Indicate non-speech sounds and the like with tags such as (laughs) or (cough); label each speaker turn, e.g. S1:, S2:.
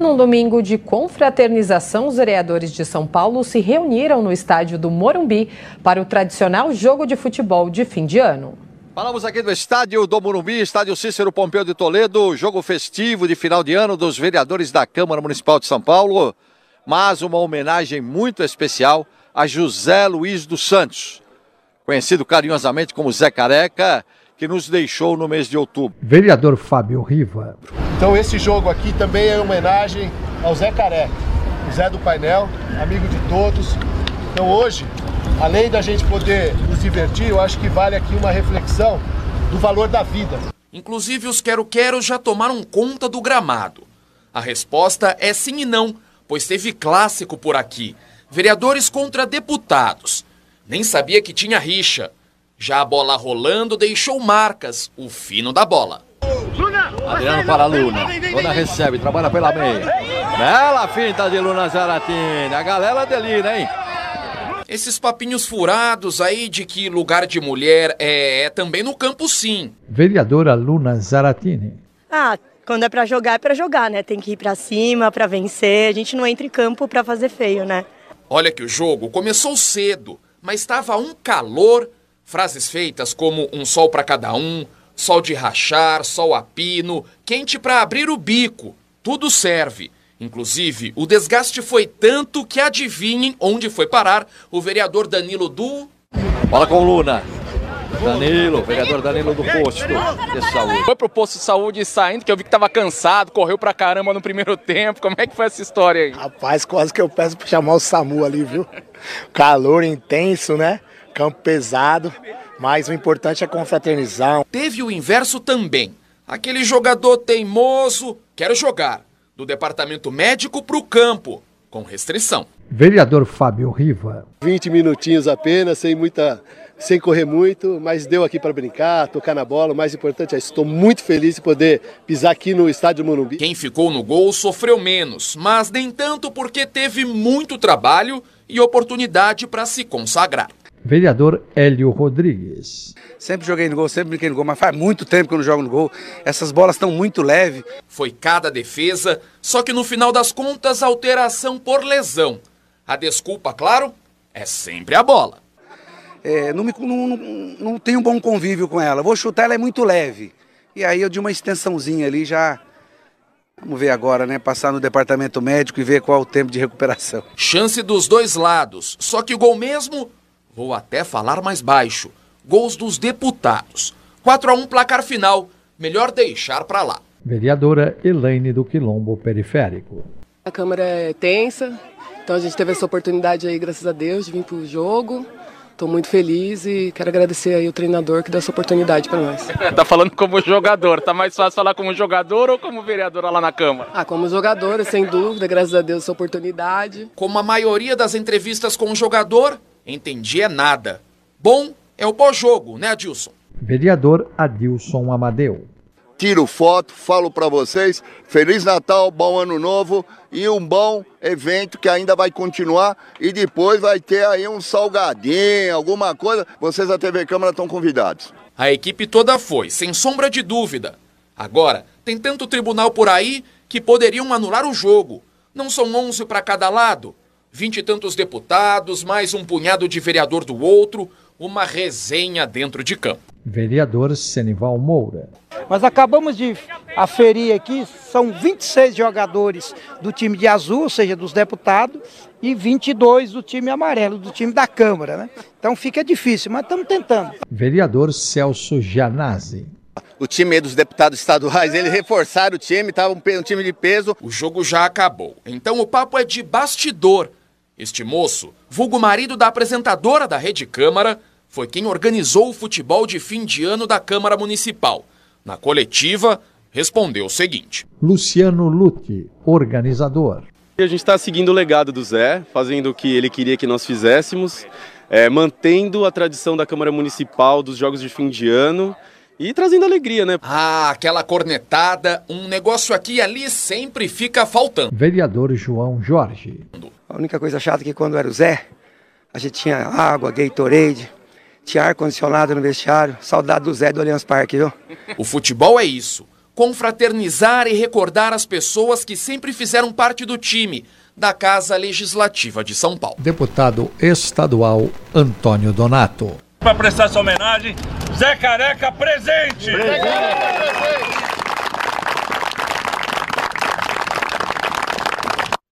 S1: Num domingo de confraternização, os vereadores de São Paulo se reuniram no estádio do Morumbi para o tradicional jogo de futebol de fim de ano.
S2: Falamos aqui do estádio do Morumbi, estádio Cícero Pompeu de Toledo, jogo festivo de final de ano dos vereadores da Câmara Municipal de São Paulo, mas uma homenagem muito especial a José Luiz dos Santos, conhecido carinhosamente como Zé Careca, que nos deixou no mês de outubro.
S3: Vereador Fábio Riva.
S4: Então esse jogo aqui também é homenagem ao Zé Careca, o Zé do painel, amigo de todos. Então hoje, além da gente poder nos divertir, eu acho que vale aqui uma reflexão do valor da vida.
S5: Inclusive os quero-quero já tomaram conta do gramado. A resposta é sim e não, pois teve clássico por aqui. Vereadores contra deputados. Nem sabia que tinha rixa. Já a bola rolando deixou marcas, o fino da bola.
S2: Adriano para a Luna. Luna recebe, trabalha pela meia. Bela finta de Luna Zaratini. A galera delira, hein?
S5: Esses papinhos furados aí de que lugar de mulher é, é também no campo, sim.
S3: Vereadora Luna Zaratini.
S6: Ah, quando é para jogar, é para jogar, né? Tem que ir para cima, para vencer. A gente não entra em campo para fazer feio, né?
S5: Olha que o jogo começou cedo, mas estava um calor Frases feitas como um sol para cada um, sol de rachar, sol a pino, quente para abrir o bico. Tudo serve. Inclusive, o desgaste foi tanto que adivinhem onde foi parar o vereador Danilo do.
S2: Bola com Luna. Danilo, vereador Danilo do posto de saúde.
S7: Foi pro posto de saúde saindo, que eu vi que tava cansado, correu pra caramba no primeiro (laughs) tempo. Como é que foi essa história aí?
S8: Rapaz, quase que eu peço pra chamar o SAMU ali, viu? Calor intenso, né? Campo pesado, mas o importante é confraternizar.
S5: Teve o inverso também. Aquele jogador teimoso, quero jogar, do departamento médico para o campo, com restrição.
S3: Vereador Fábio Riva.
S4: 20 minutinhos apenas, sem muita sem correr muito, mas deu aqui para brincar, tocar na bola. O mais importante é isso. Estou muito feliz de poder pisar aqui no estádio Morumbi.
S5: Quem ficou no gol sofreu menos, mas nem tanto porque teve muito trabalho e oportunidade para se consagrar.
S3: Vereador Hélio Rodrigues.
S9: Sempre joguei no gol, sempre brinquei no gol, mas faz muito tempo que eu não jogo no gol. Essas bolas estão muito leves.
S5: Foi cada defesa, só que no final das contas, alteração por lesão. A desculpa, claro, é sempre a bola.
S9: É, não, me, não, não, não tenho um bom convívio com ela. Vou chutar, ela é muito leve. E aí eu de uma extensãozinha ali já. Vamos ver agora, né? Passar no departamento médico e ver qual é o tempo de recuperação.
S5: Chance dos dois lados. Só que o gol mesmo Vou até falar mais baixo. Gols dos deputados. 4 a 1 placar final. Melhor deixar para lá.
S3: Vereadora Elaine do Quilombo Periférico.
S10: A Câmara é tensa, então a gente teve essa oportunidade aí, graças a Deus, de vir para o jogo. Estou muito feliz e quero agradecer aí o treinador que deu essa oportunidade para nós. (laughs)
S7: tá falando como jogador, tá mais fácil falar como jogador ou como vereadora lá na Câmara?
S10: Ah, como jogadora, sem dúvida, graças a Deus essa oportunidade.
S5: Como a maioria das entrevistas com o jogador, entendi é nada. Bom é o pós-jogo, né, Adilson?
S3: Vereador Adilson Amadeu.
S11: Tiro foto, falo para vocês, Feliz Natal, bom ano novo e um bom evento que ainda vai continuar e depois vai ter aí um salgadinho, alguma coisa. Vocês da TV Câmara estão convidados.
S5: A equipe toda foi, sem sombra de dúvida. Agora, tem tanto tribunal por aí que poderiam anular o jogo. Não são 11 para cada lado? Vinte e tantos deputados, mais um punhado de vereador do outro, uma resenha dentro de campo.
S3: Vereador Senival Moura.
S12: Nós acabamos de aferir aqui, são 26 jogadores do time de azul, ou seja, dos deputados, e 22 do time amarelo, do time da Câmara, né? Então fica difícil, mas estamos tentando.
S3: Vereador Celso Janazzi
S13: o time dos deputados estaduais, eles reforçaram o time, estava um, um, time de peso.
S5: O jogo já acabou. Então o papo é de bastidor. Este moço, vulgo marido da apresentadora da Rede Câmara, foi quem organizou o futebol de fim de ano da Câmara Municipal. Na coletiva, respondeu o seguinte:
S3: Luciano Lutti, organizador.
S14: A gente está seguindo o legado do Zé, fazendo o que ele queria que nós fizéssemos, é, mantendo a tradição da Câmara Municipal dos jogos de fim de ano e trazendo alegria, né?
S5: Ah, aquela cornetada, um negócio aqui e ali sempre fica faltando.
S3: Vereador João Jorge.
S12: A única coisa chata é que quando era o Zé, a gente tinha água, Gatorade, tinha ar-condicionado no vestiário. Saudade do Zé do Allianz Parque, viu?
S5: O futebol é isso. confraternizar e recordar as pessoas que sempre fizeram parte do time da Casa Legislativa de São Paulo.
S3: Deputado estadual Antônio Donato.
S15: Para prestar essa homenagem, Zé Careca presente! presente.